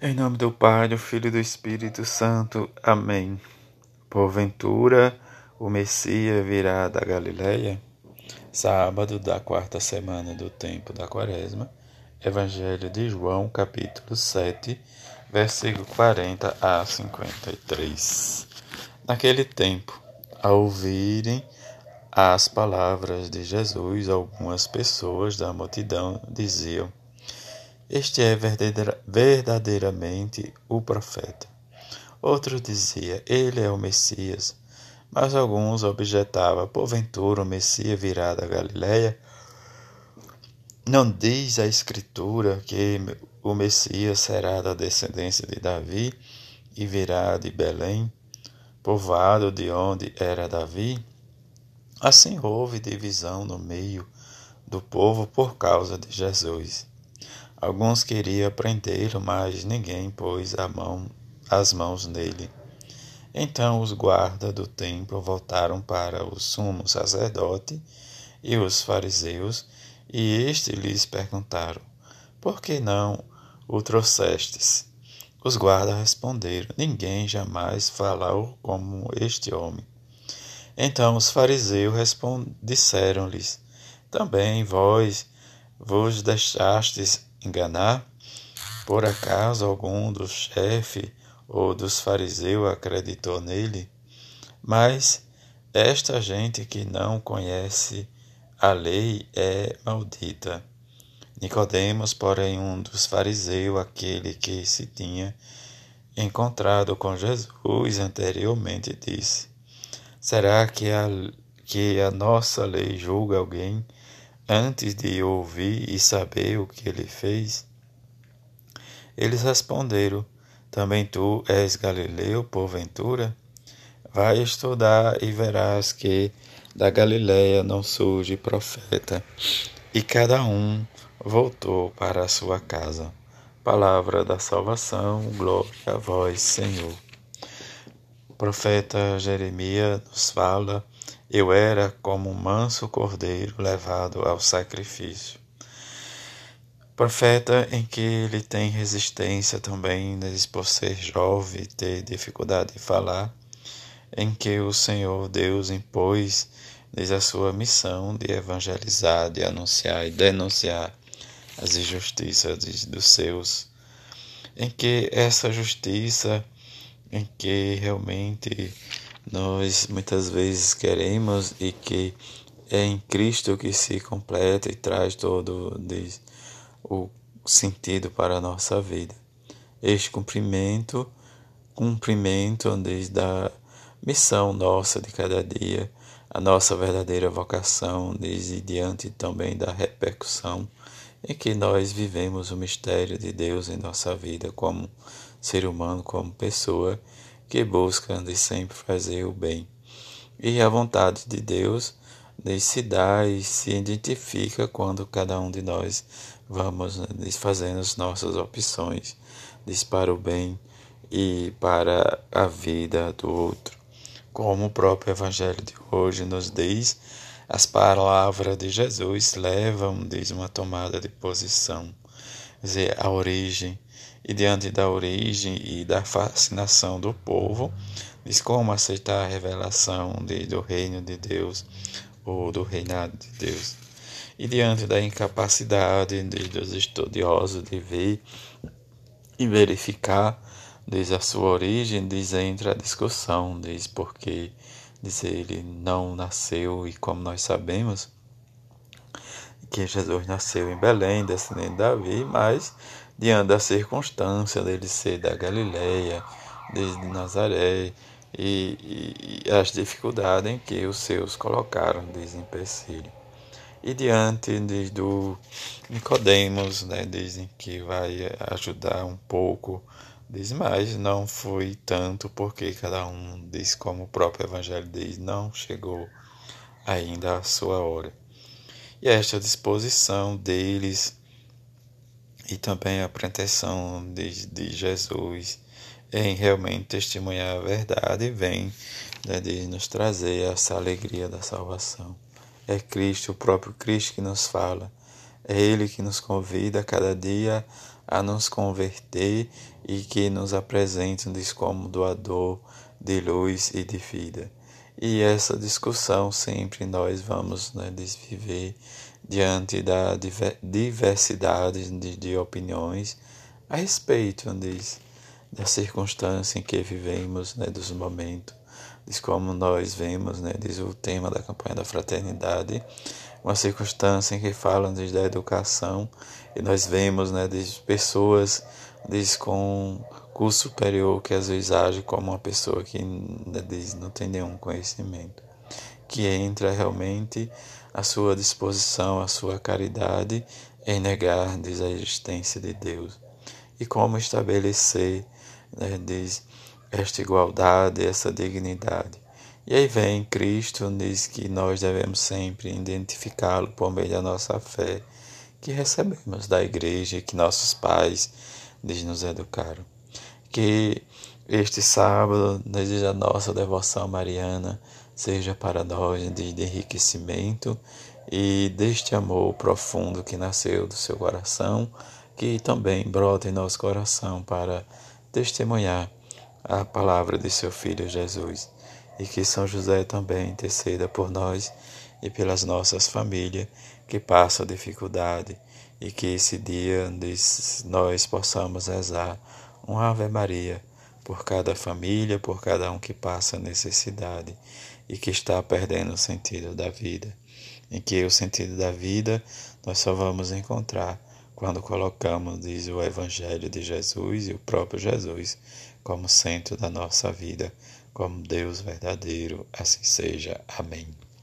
Em nome do Pai, do Filho e do Espírito Santo. Amém. Porventura, o Messias virá da Galileia? Sábado da quarta semana do tempo da Quaresma. Evangelho de João, capítulo 7, versículo 40 a 53. Naquele tempo, ao ouvirem as palavras de Jesus, algumas pessoas da multidão diziam: este é verdadeiramente o profeta. Outro dizia, ele é o Messias. Mas alguns objetavam, porventura o Messias virá da Galiléia? Não diz a Escritura que o Messias será da descendência de Davi e virá de Belém, povoado de onde era Davi? Assim houve divisão no meio do povo por causa de Jesus. Alguns queriam prendê-lo, mas ninguém pôs mão, as mãos nele. Então os guardas do templo voltaram para o sumo sacerdote e os fariseus, e estes lhes perguntaram: Por que não o trouxestes? Os guardas responderam: Ninguém jamais falou como este homem. Então os fariseus disseram-lhes: Também vós vos deixastes enganar? Por acaso algum dos chefes ou dos fariseus acreditou nele? Mas esta gente que não conhece a lei é maldita. Nicodemos, porém, um dos fariseus, aquele que se tinha encontrado com Jesus anteriormente, disse: Será que a, que a nossa lei julga alguém antes de ouvir e saber o que ele fez? Eles responderam: Também tu és Galileu, porventura? Vai estudar e verás que da Galiléia não surge profeta. E cada um voltou para a sua casa. Palavra da salvação, glória a vós, Senhor. O profeta Jeremias nos fala eu era como um manso cordeiro levado ao sacrifício. Profeta em que ele tem resistência também, por ser jovem, ter dificuldade de falar, em que o Senhor Deus impôs desde a sua missão de evangelizar, de anunciar e denunciar as injustiças dos seus, em que essa justiça, em que realmente nós muitas vezes queremos e que é em Cristo que se completa e traz todo o sentido para a nossa vida. Este cumprimento, cumprimento desde a missão nossa de cada dia, a nossa verdadeira vocação, desde diante também da repercussão em que nós vivemos o mistério de Deus em nossa vida como ser humano, como pessoa que busca de sempre fazer o bem. E a vontade de Deus de se dá e se identifica quando cada um de nós vamos fazendo as nossas opções diz para o bem e para a vida do outro. Como o próprio Evangelho de hoje nos diz, as palavras de Jesus levam, diz, uma tomada de posição, dizer, a origem e diante da origem e da fascinação do povo, diz como aceitar a revelação de, do reino de Deus ou do reinado de Deus. E diante da incapacidade de, dos estudiosos de ver e verificar, diz a sua origem, diz entra a discussão, diz porque diz ele não nasceu e como nós sabemos que Jesus nasceu em Belém, descendente de Davi, mas diante da circunstância dele ser da Galileia, desde Nazaré, e, e, as dificuldades em que os seus colocaram desempecilho. E diante de, do Nicodemos, né, dizem que vai ajudar um pouco, diz, mas não foi tanto, porque cada um diz, como o próprio Evangelho diz, não chegou ainda a sua hora. E esta disposição deles e também a pretensão de, de Jesus em realmente testemunhar a verdade vem né, de nos trazer essa alegria da salvação. É Cristo, o próprio Cristo que nos fala. É Ele que nos convida a cada dia a nos converter e que nos apresentam como doador de luz e de vida. E essa discussão sempre nós vamos né, desviver diante da diversidade de, de opiniões a respeito diz, da circunstância em que vivemos, né, dos momentos, diz como nós vemos, né, diz o tema da campanha da fraternidade, uma circunstância em que falam diz, da educação e nós vemos, né, diz, pessoas diz, com curso superior que às vezes age como uma pessoa que diz, não tem nenhum conhecimento, que entra realmente à sua disposição, à sua caridade em negar diz, a existência de Deus e como estabelecer, né, diz, esta igualdade, essa dignidade. E aí vem Cristo, diz que nós devemos sempre identificá-lo por meio da nossa fé que recebemos da igreja que nossos pais diz, nos educaram. Que este sábado, desde a nossa devoção mariana, seja para nós de enriquecimento e deste amor profundo que nasceu do seu coração que também brota em nosso coração para testemunhar a palavra de seu Filho Jesus. E que São José também interceda por nós e pelas nossas famílias que passam dificuldade. E que esse dia nós possamos rezar um Ave Maria por cada família, por cada um que passa necessidade e que está perdendo o sentido da vida. Em que o sentido da vida nós só vamos encontrar quando colocamos, diz o Evangelho de Jesus e o próprio Jesus, como centro da nossa vida, como Deus verdadeiro, assim seja. Amém.